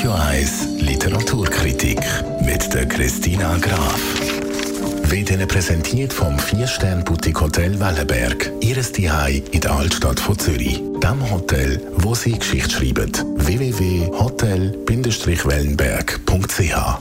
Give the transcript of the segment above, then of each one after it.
Radio 1 Literaturkritik mit der Christina Graf. Wird Ihnen präsentiert vom 4-Stern-Boutique Hotel Wellenberg. Ihres Zuhause in der Altstadt von Zürich. Dem Hotel, wo Sie Geschichte schreiben. www.hotel-wellenberg.ch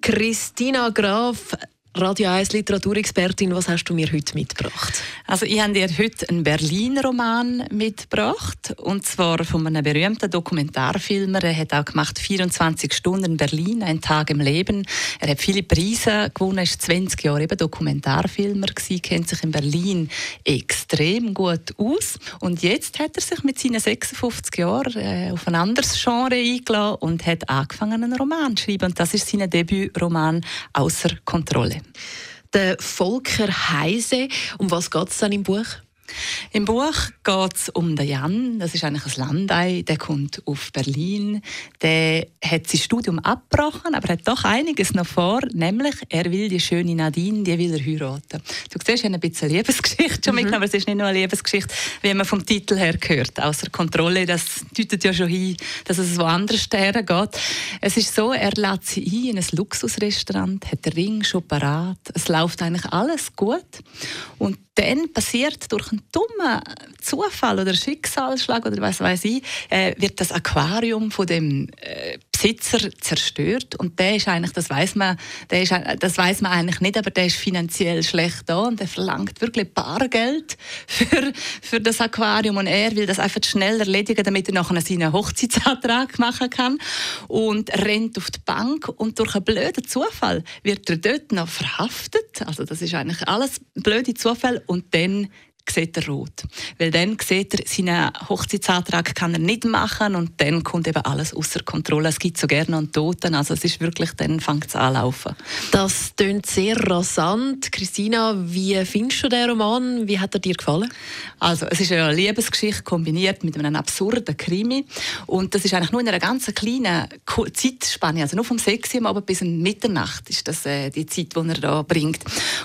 Christina Graf, Radio 1 Literaturexpertin, was hast du mir heute mitgebracht? Also ich habe dir heute einen Berlin-Roman mitgebracht und zwar von einem berühmten Dokumentarfilmer. Er hat auch gemacht 24 Stunden Berlin, ein Tag im Leben. Er hat viele Preise gewonnen, ist 20 Jahre eben Dokumentarfilmer gewesen, kennt sich in Berlin extrem gut aus und jetzt hat er sich mit seinen 56 Jahren äh, auf ein anderes Genre eingeladen und hat angefangen einen Roman zu schreiben und das ist sein Debütroman «Außer Kontrolle». Der Volker Heise, um was geht es dann im Buch? Im Buch geht es um den Jan. Das ist eigentlich ein Landei. Der kommt auf Berlin. Der hat sein Studium abgebrochen, aber hat doch einiges noch vor. Nämlich, er will die schöne Nadine, die will er heiraten. Du siehst, ich habe ein bisschen Liebesgeschichte schon mhm. mitgenommen, aber es ist nicht nur eine Liebesgeschichte, wie man vom Titel her hört. Außer Kontrolle, das deutet ja schon hin, dass es woanders geht. Es ist so, er lädt sie ein in ein Luxusrestaurant, hat den Ring schon parat. Es läuft eigentlich alles gut. Und dann passiert durch einen dummen Zufall oder Schicksalsschlag oder was weiß ich, äh, wird das Aquarium von dem äh, Besitzer zerstört. Und der ist eigentlich, das weiß man, der ist, das weiß man eigentlich nicht, aber der ist finanziell schlecht da und der verlangt wirklich Bargeld für, für das Aquarium. Und er will das einfach schnell erledigen, damit er nachher seinen Hochzeitsantrag machen kann und rennt auf die Bank. Und durch einen blöden Zufall wird er dort noch verhaftet, also das ist eigentlich alles blöde Zufall. Und dann sieht er rot. Weil dann sieht er, seinen Hochzeitsantrag kann er nicht machen und dann kommt eben alles außer Kontrolle. Es gibt so gerne einen Toten, also es ist wirklich, dann fängt es an laufen. Das klingt sehr rasant. Christina, wie findest du den Roman? Wie hat er dir gefallen? Also, es ist eine Liebesgeschichte kombiniert mit einem absurden Krimi und das ist eigentlich nur in einer ganz kleinen Zeitspanne, also nur vom 6 Uhr Abend bis Mitternacht ist das äh, die Zeit, die er da bringt.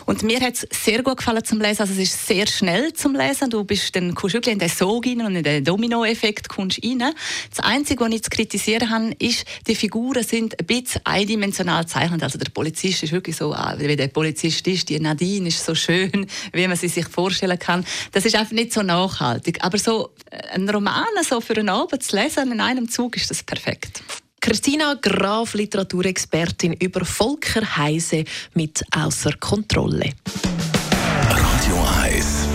Und mir hat es sehr gut gefallen zum Lesen, also es ist sehr schnell zum Lesen. Du bist dann kommst wirklich in den Sog rein und in den Domino-Effekt kommst rein. Das Einzige, was ich zu kritisieren habe, ist, die Figuren sind ein bisschen eindimensional gezeichnet. Also der Polizist ist wirklich so, ah, wie der Polizist ist. Die Nadine ist so schön, wie man sie sich vorstellen kann. Das ist einfach nicht so nachhaltig. Aber so äh, ein Roman so für einen Abend zu lesen in einem Zug ist das perfekt. Christina Graf, Literaturexpertin über Volker Heise mit Außer Kontrolle. Radio 1 für